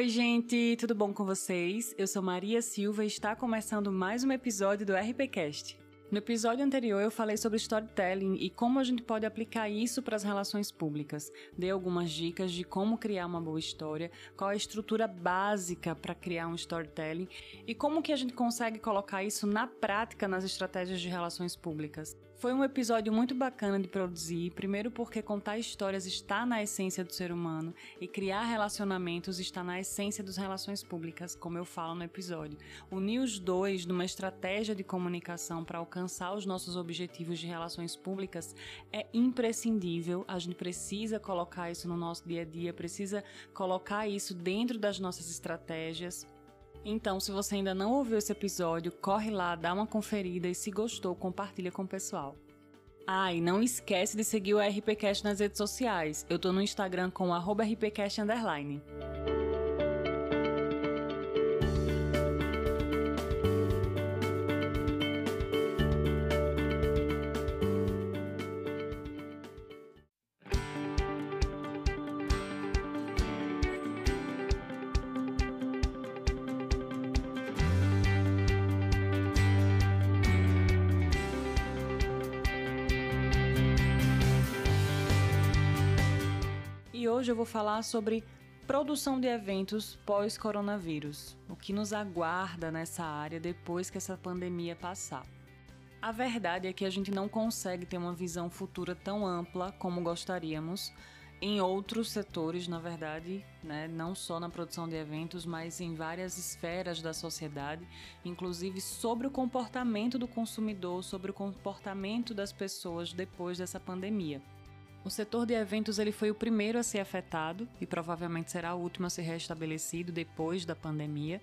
Oi, gente, tudo bom com vocês? Eu sou Maria Silva e está começando mais um episódio do RPCast. No episódio anterior eu falei sobre storytelling e como a gente pode aplicar isso para as relações públicas. Dei algumas dicas de como criar uma boa história, qual a estrutura básica para criar um storytelling e como que a gente consegue colocar isso na prática nas estratégias de relações públicas. Foi um episódio muito bacana de produzir, primeiro porque contar histórias está na essência do ser humano e criar relacionamentos está na essência das relações públicas, como eu falo no episódio. Unir os dois numa estratégia de comunicação para alcançar os nossos objetivos de relações públicas é imprescindível. A gente precisa colocar isso no nosso dia a dia, precisa colocar isso dentro das nossas estratégias. Então, se você ainda não ouviu esse episódio, corre lá, dá uma conferida e se gostou, compartilha com o pessoal. Ah, e não esquece de seguir o RPCast nas redes sociais. Eu tô no Instagram com @rpcast_. Hoje eu vou falar sobre produção de eventos pós-coronavírus, o que nos aguarda nessa área depois que essa pandemia passar. A verdade é que a gente não consegue ter uma visão futura tão ampla como gostaríamos em outros setores, na verdade, né? não só na produção de eventos, mas em várias esferas da sociedade, inclusive sobre o comportamento do consumidor, sobre o comportamento das pessoas depois dessa pandemia. O setor de eventos ele foi o primeiro a ser afetado e provavelmente será o último a ser restabelecido depois da pandemia.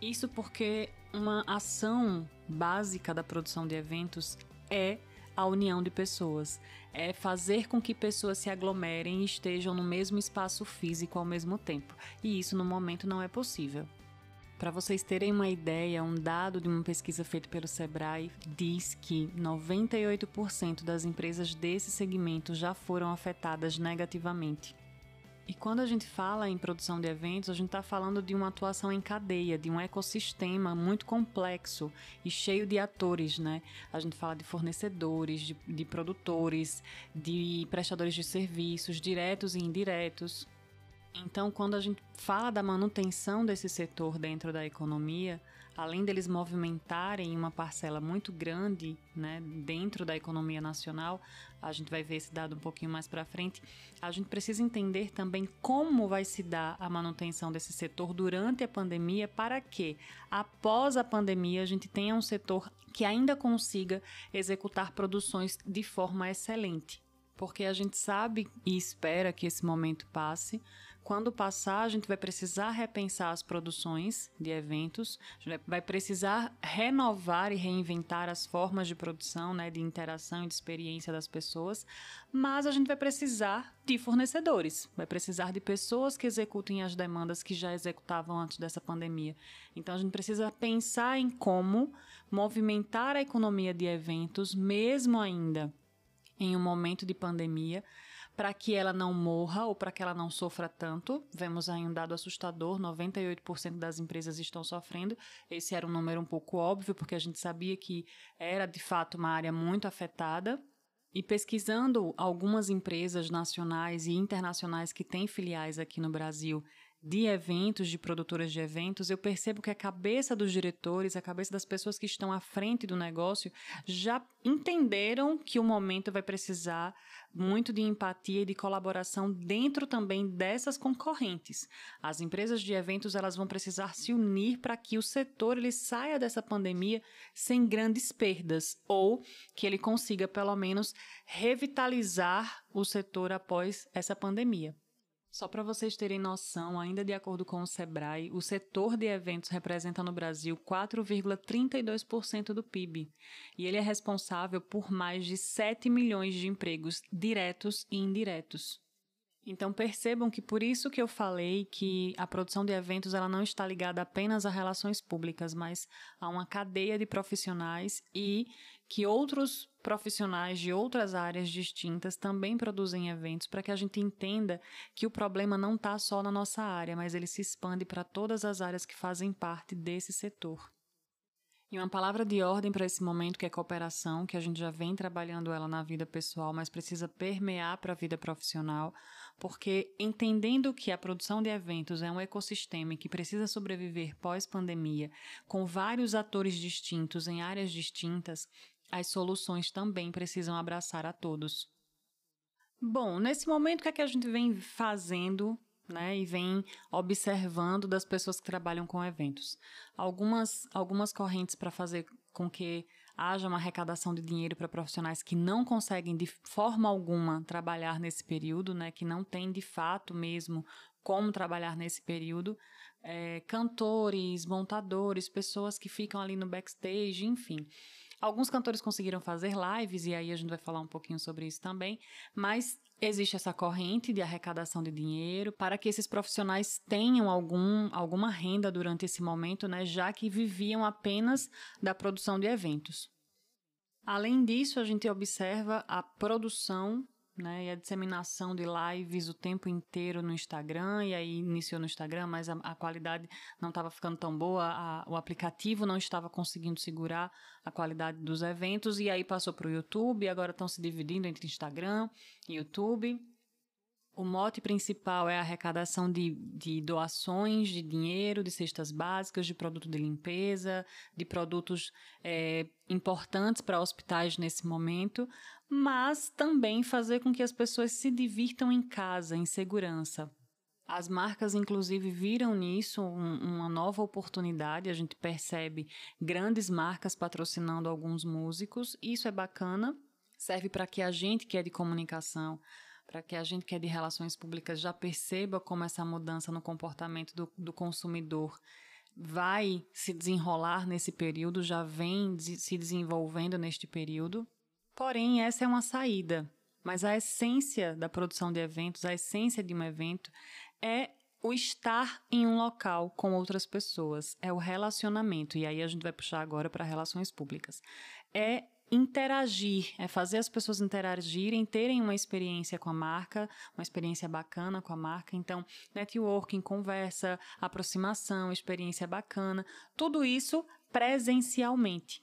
Isso porque uma ação básica da produção de eventos é a união de pessoas, é fazer com que pessoas se aglomerem e estejam no mesmo espaço físico ao mesmo tempo. E isso no momento não é possível. Para vocês terem uma ideia, um dado de uma pesquisa feita pelo Sebrae diz que 98% das empresas desse segmento já foram afetadas negativamente. E quando a gente fala em produção de eventos, a gente está falando de uma atuação em cadeia, de um ecossistema muito complexo e cheio de atores, né? A gente fala de fornecedores, de, de produtores, de prestadores de serviços, diretos e indiretos. Então, quando a gente fala da manutenção desse setor dentro da economia, além deles movimentarem uma parcela muito grande né, dentro da economia nacional, a gente vai ver esse dado um pouquinho mais para frente, a gente precisa entender também como vai se dar a manutenção desse setor durante a pandemia para que, após a pandemia, a gente tenha um setor que ainda consiga executar produções de forma excelente porque a gente sabe e espera que esse momento passe. Quando passar, a gente vai precisar repensar as produções de eventos, vai precisar renovar e reinventar as formas de produção, né, de interação e de experiência das pessoas, mas a gente vai precisar de fornecedores, vai precisar de pessoas que executem as demandas que já executavam antes dessa pandemia. Então a gente precisa pensar em como movimentar a economia de eventos, mesmo ainda em um momento de pandemia, para que ela não morra ou para que ela não sofra tanto. Vemos aí um dado assustador: 98% das empresas estão sofrendo. Esse era um número um pouco óbvio, porque a gente sabia que era de fato uma área muito afetada. E pesquisando algumas empresas nacionais e internacionais que têm filiais aqui no Brasil de eventos, de produtoras de eventos, eu percebo que a cabeça dos diretores, a cabeça das pessoas que estão à frente do negócio já entenderam que o momento vai precisar muito de empatia e de colaboração dentro também dessas concorrentes. As empresas de eventos elas vão precisar se unir para que o setor ele saia dessa pandemia sem grandes perdas ou que ele consiga pelo menos revitalizar o setor após essa pandemia. Só para vocês terem noção, ainda de acordo com o Sebrae, o setor de eventos representa no Brasil 4,32% do PIB e ele é responsável por mais de 7 milhões de empregos diretos e indiretos. Então percebam que por isso que eu falei que a produção de eventos ela não está ligada apenas a relações públicas, mas a uma cadeia de profissionais e que outros profissionais de outras áreas distintas também produzem eventos para que a gente entenda que o problema não está só na nossa área, mas ele se expande para todas as áreas que fazem parte desse setor. E uma palavra de ordem para esse momento que é cooperação, que a gente já vem trabalhando ela na vida pessoal, mas precisa permear para a vida profissional, porque entendendo que a produção de eventos é um ecossistema que precisa sobreviver pós-pandemia, com vários atores distintos em áreas distintas, as soluções também precisam abraçar a todos. Bom, nesse momento, o que, é que a gente vem fazendo né, e vem observando das pessoas que trabalham com eventos? Algumas, algumas correntes para fazer com que haja uma arrecadação de dinheiro para profissionais que não conseguem de forma alguma trabalhar nesse período, né, que não tem de fato mesmo como trabalhar nesse período, é, cantores, montadores, pessoas que ficam ali no backstage, enfim. Alguns cantores conseguiram fazer lives, e aí a gente vai falar um pouquinho sobre isso também, mas existe essa corrente de arrecadação de dinheiro para que esses profissionais tenham algum, alguma renda durante esse momento, né, já que viviam apenas da produção de eventos. Além disso, a gente observa a produção né, e a disseminação de lives o tempo inteiro no Instagram, e aí iniciou no Instagram, mas a, a qualidade não estava ficando tão boa, a, o aplicativo não estava conseguindo segurar a qualidade dos eventos, e aí passou para o YouTube, e agora estão se dividindo entre Instagram e YouTube. O mote principal é a arrecadação de, de, doações de dinheiro, de cestas básicas, de produto de limpeza, de produtos é, importantes para hospitais nesse momento, mas também fazer com que as pessoas se divirtam em casa, em segurança. As marcas, inclusive, viram nisso um, uma nova oportunidade. A gente percebe grandes marcas patrocinando alguns músicos. Isso é bacana, serve para que a gente que é de comunicação para que a gente que é de relações públicas já perceba como essa mudança no comportamento do, do consumidor vai se desenrolar nesse período, já vem se desenvolvendo neste período. Porém, essa é uma saída. Mas a essência da produção de eventos, a essência de um evento é o estar em um local com outras pessoas, é o relacionamento. E aí a gente vai puxar agora para relações públicas. É interagir, é fazer as pessoas interagirem, terem uma experiência com a marca, uma experiência bacana com a marca. Então, networking, conversa, aproximação, experiência bacana, tudo isso presencialmente.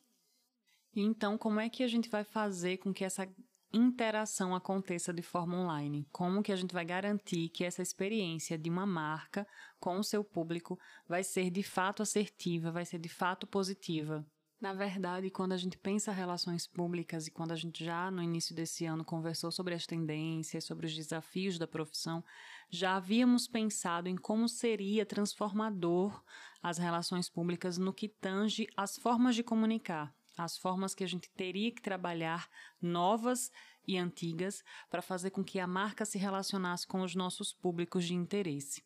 Então, como é que a gente vai fazer com que essa interação aconteça de forma online? Como que a gente vai garantir que essa experiência de uma marca com o seu público vai ser de fato assertiva, vai ser de fato positiva? Na verdade, quando a gente pensa relações públicas e quando a gente já no início desse ano conversou sobre as tendências, sobre os desafios da profissão, já havíamos pensado em como seria transformador as relações públicas no que tange as formas de comunicar, as formas que a gente teria que trabalhar novas e antigas para fazer com que a marca se relacionasse com os nossos públicos de interesse.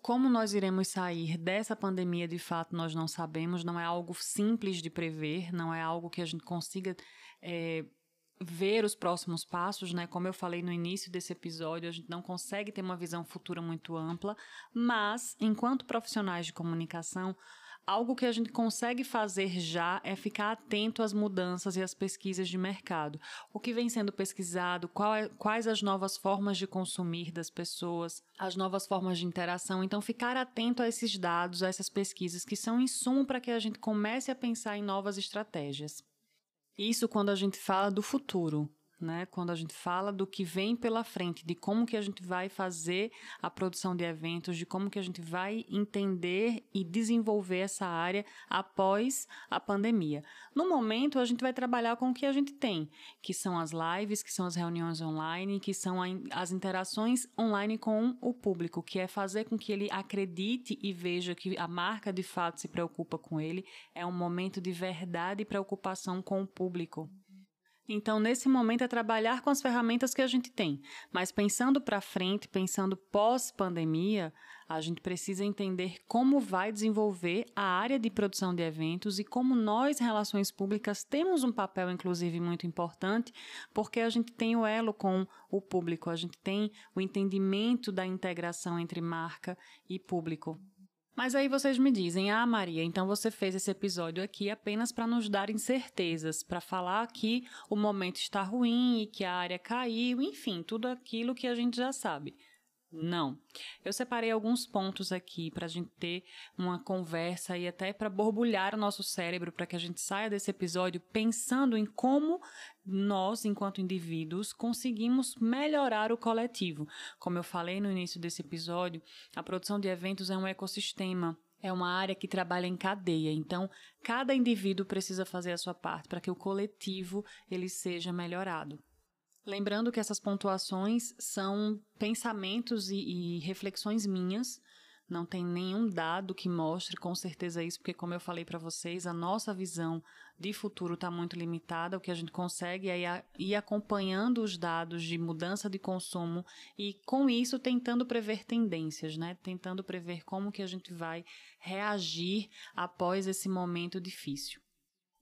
Como nós iremos sair dessa pandemia, de fato, nós não sabemos, não é algo simples de prever, não é algo que a gente consiga é, ver os próximos passos, né? Como eu falei no início desse episódio, a gente não consegue ter uma visão futura muito ampla, mas, enquanto profissionais de comunicação, Algo que a gente consegue fazer já é ficar atento às mudanças e às pesquisas de mercado. O que vem sendo pesquisado, é, quais as novas formas de consumir das pessoas, as novas formas de interação. Então, ficar atento a esses dados, a essas pesquisas, que são insumo para que a gente comece a pensar em novas estratégias. Isso quando a gente fala do futuro né? Quando a gente fala do que vem pela frente, de como que a gente vai fazer a produção de eventos, de como que a gente vai entender e desenvolver essa área após a pandemia. No momento, a gente vai trabalhar com o que a gente tem, que são as lives, que são as reuniões online, que são as interações online com o público, que é fazer com que ele acredite e veja que a marca de fato se preocupa com ele. É um momento de verdade e preocupação com o público. Então, nesse momento, é trabalhar com as ferramentas que a gente tem. Mas pensando para frente, pensando pós-pandemia, a gente precisa entender como vai desenvolver a área de produção de eventos e como nós, relações públicas, temos um papel, inclusive, muito importante, porque a gente tem o elo com o público, a gente tem o entendimento da integração entre marca e público. Mas aí vocês me dizem, ah, Maria, então você fez esse episódio aqui apenas para nos dar incertezas, para falar que o momento está ruim e que a área caiu, enfim, tudo aquilo que a gente já sabe. Não. Eu separei alguns pontos aqui para a gente ter uma conversa e até para borbulhar o nosso cérebro para que a gente saia desse episódio pensando em como nós, enquanto indivíduos, conseguimos melhorar o coletivo. Como eu falei no início desse episódio, a produção de eventos é um ecossistema. É uma área que trabalha em cadeia, então cada indivíduo precisa fazer a sua parte para que o coletivo ele seja melhorado. Lembrando que essas pontuações são pensamentos e, e, reflexões minhas. Não tem nenhum dado que mostre com certeza isso, porque, como eu falei para vocês, a nossa visão de futuro está muito limitada. O que a gente consegue é ir acompanhando os dados de mudança de consumo e, com isso, tentando prever tendências, né? Tentando prever como que a gente vai reagir após esse momento difícil.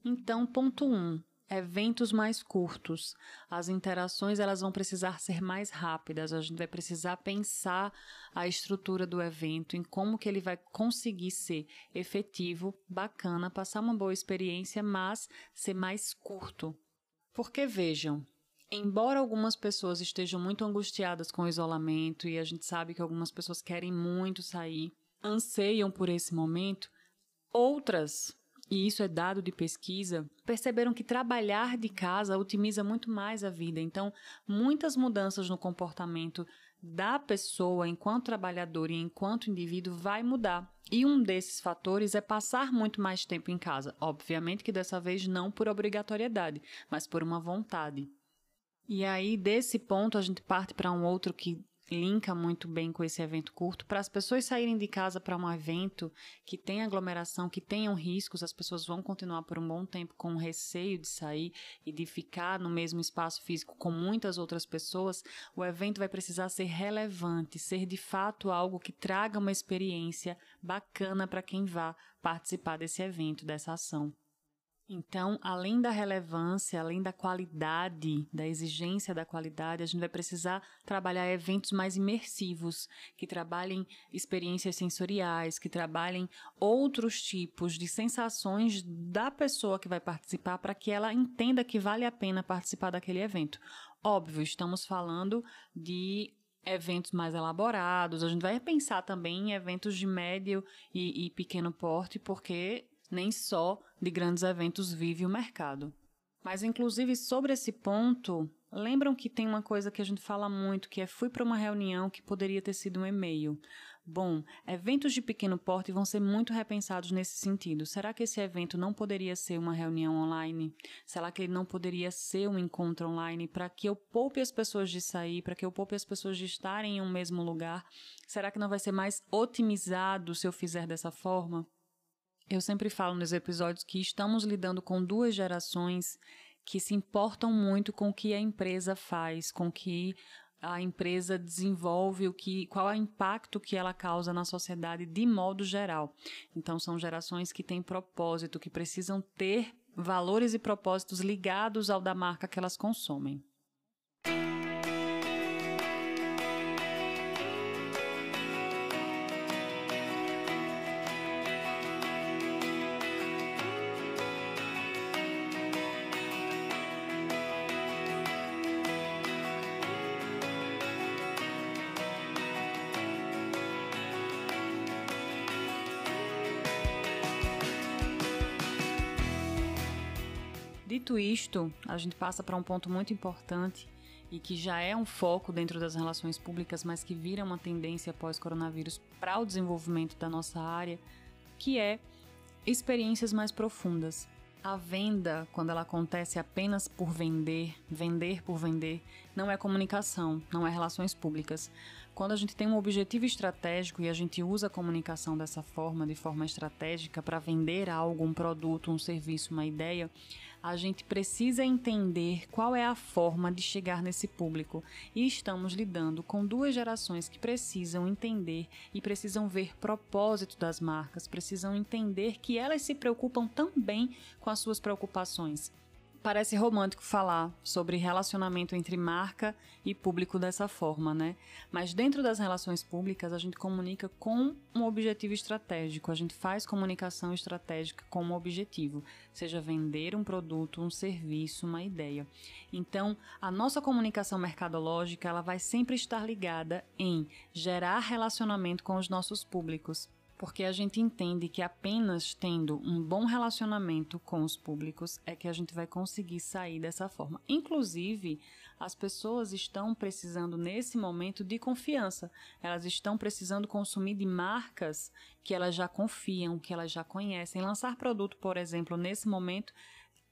Então, ponto 1. Um, eventos mais curtos. As interações elas vão precisar ser mais rápidas. A gente vai precisar pensar a estrutura do evento, em como que ele vai conseguir ser efetivo, bacana, passar uma boa experiência, mas ser mais curto. Porque vejam, embora algumas pessoas estejam muito angustiadas com o isolamento e a gente sabe que algumas pessoas querem muito sair, anseiam por esse momento, outras e isso é dado de pesquisa, perceberam que trabalhar de casa otimiza muito mais a vida. Então, muitas mudanças no comportamento da pessoa enquanto trabalhador e enquanto indivíduo vai mudar. E um desses fatores é passar muito mais tempo em casa. Obviamente que dessa vez não por obrigatoriedade, mas por uma vontade. E aí, desse ponto, a gente parte para um outro que linka muito bem com esse evento curto. Para as pessoas saírem de casa para um evento que tem aglomeração, que tenham riscos, as pessoas vão continuar por um bom tempo com receio de sair e de ficar no mesmo espaço físico com muitas outras pessoas. O evento vai precisar ser relevante, ser de fato algo que traga uma experiência bacana para quem vá participar desse evento, dessa ação. Então, além da relevância, além da qualidade, da exigência da qualidade, a gente vai precisar trabalhar eventos mais imersivos, que trabalhem experiências sensoriais, que trabalhem outros tipos de sensações da pessoa que vai participar para que ela entenda que vale a pena participar daquele evento. Óbvio, estamos falando de eventos mais elaborados, a gente vai pensar também em eventos de médio e, e pequeno porte, porque nem só de grandes eventos vive o mercado. Mas, inclusive, sobre esse ponto, lembram que tem uma coisa que a gente fala muito, que é fui para uma reunião que poderia ter sido um e-mail. Bom, eventos de pequeno porte vão ser muito repensados nesse sentido. Será que esse evento não poderia ser uma reunião online? Será que ele não poderia ser um encontro online para que eu poupe as pessoas de sair, para que eu poupe as pessoas de estarem em um mesmo lugar? Será que não vai ser mais otimizado se eu fizer dessa forma? Eu sempre falo nos episódios que estamos lidando com duas gerações que se importam muito com o que a empresa faz, com o que a empresa desenvolve, o que, qual é o impacto que ela causa na sociedade de modo geral. Então são gerações que têm propósito, que precisam ter valores e propósitos ligados ao da marca que elas consomem. Dito isto, a gente passa para um ponto muito importante e que já é um foco dentro das relações públicas, mas que vira uma tendência pós-coronavírus para o desenvolvimento da nossa área, que é experiências mais profundas. A venda, quando ela acontece apenas por vender, vender por vender, não é comunicação, não é relações públicas. Quando a gente tem um objetivo estratégico e a gente usa a comunicação dessa forma, de forma estratégica, para vender algo, um produto, um serviço, uma ideia, a gente precisa entender qual é a forma de chegar nesse público. E estamos lidando com duas gerações que precisam entender e precisam ver propósito das marcas, precisam entender que elas se preocupam também com as suas preocupações Parece romântico falar sobre relacionamento entre marca e público dessa forma, né? Mas dentro das relações públicas, a gente comunica com um objetivo estratégico, a gente faz comunicação estratégica com um objetivo, seja vender um produto, um serviço, uma ideia. Então, a nossa comunicação mercadológica, ela vai sempre estar ligada em gerar relacionamento com os nossos públicos porque a gente entende que apenas tendo um bom relacionamento com os públicos é que a gente vai conseguir sair dessa forma. Inclusive, as pessoas estão precisando nesse momento de confiança. Elas estão precisando consumir de marcas que elas já confiam, que elas já conhecem. Lançar produto, por exemplo, nesse momento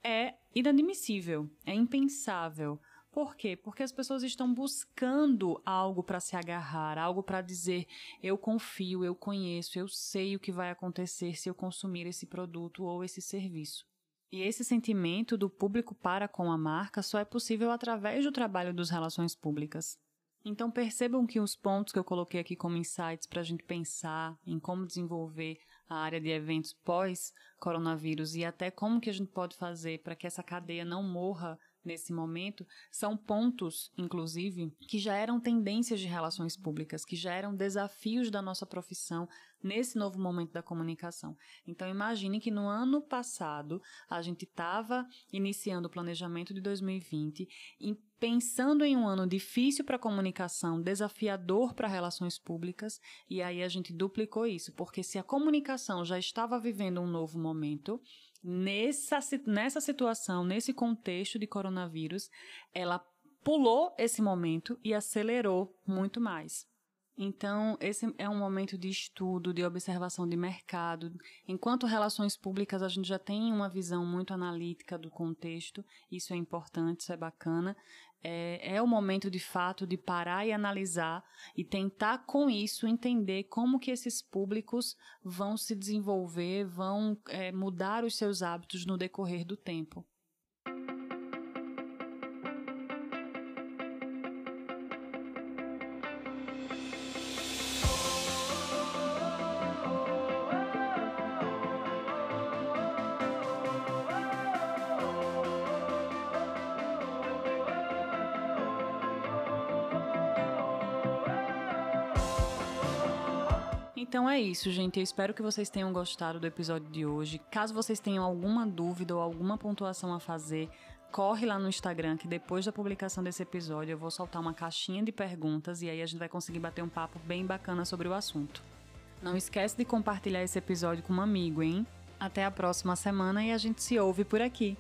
é inadmissível, é impensável. Por quê? Porque as pessoas estão buscando algo para se agarrar, algo para dizer: eu confio, eu conheço, eu sei o que vai acontecer se eu consumir esse produto ou esse serviço. E esse sentimento do público para com a marca só é possível através do trabalho dos relações públicas. Então percebam que os pontos que eu coloquei aqui como insights para a gente pensar em como desenvolver a área de eventos pós-coronavírus e até como que a gente pode fazer para que essa cadeia não morra nesse momento são pontos, inclusive, que já eram tendências de relações públicas, que já eram desafios da nossa profissão nesse novo momento da comunicação. Então, imagine que no ano passado a gente estava iniciando o planejamento de 2020 e pensando em um ano difícil para a comunicação, desafiador para relações públicas, e aí a gente duplicou isso, porque se a comunicação já estava vivendo um novo momento, nessa, nessa situação, nesse contexto de coronavírus, ela pulou esse momento e acelerou muito mais. Então, esse é um momento de estudo, de observação de mercado. Enquanto relações públicas, a gente já tem uma visão muito analítica do contexto, isso é importante, isso é bacana é, é o momento de fato de parar e analisar e tentar com isso entender como que esses públicos vão se desenvolver, vão é, mudar os seus hábitos no decorrer do tempo. Então é isso, gente. Eu espero que vocês tenham gostado do episódio de hoje. Caso vocês tenham alguma dúvida ou alguma pontuação a fazer, corre lá no Instagram que depois da publicação desse episódio eu vou soltar uma caixinha de perguntas e aí a gente vai conseguir bater um papo bem bacana sobre o assunto. Não esquece de compartilhar esse episódio com um amigo, hein? Até a próxima semana e a gente se ouve por aqui.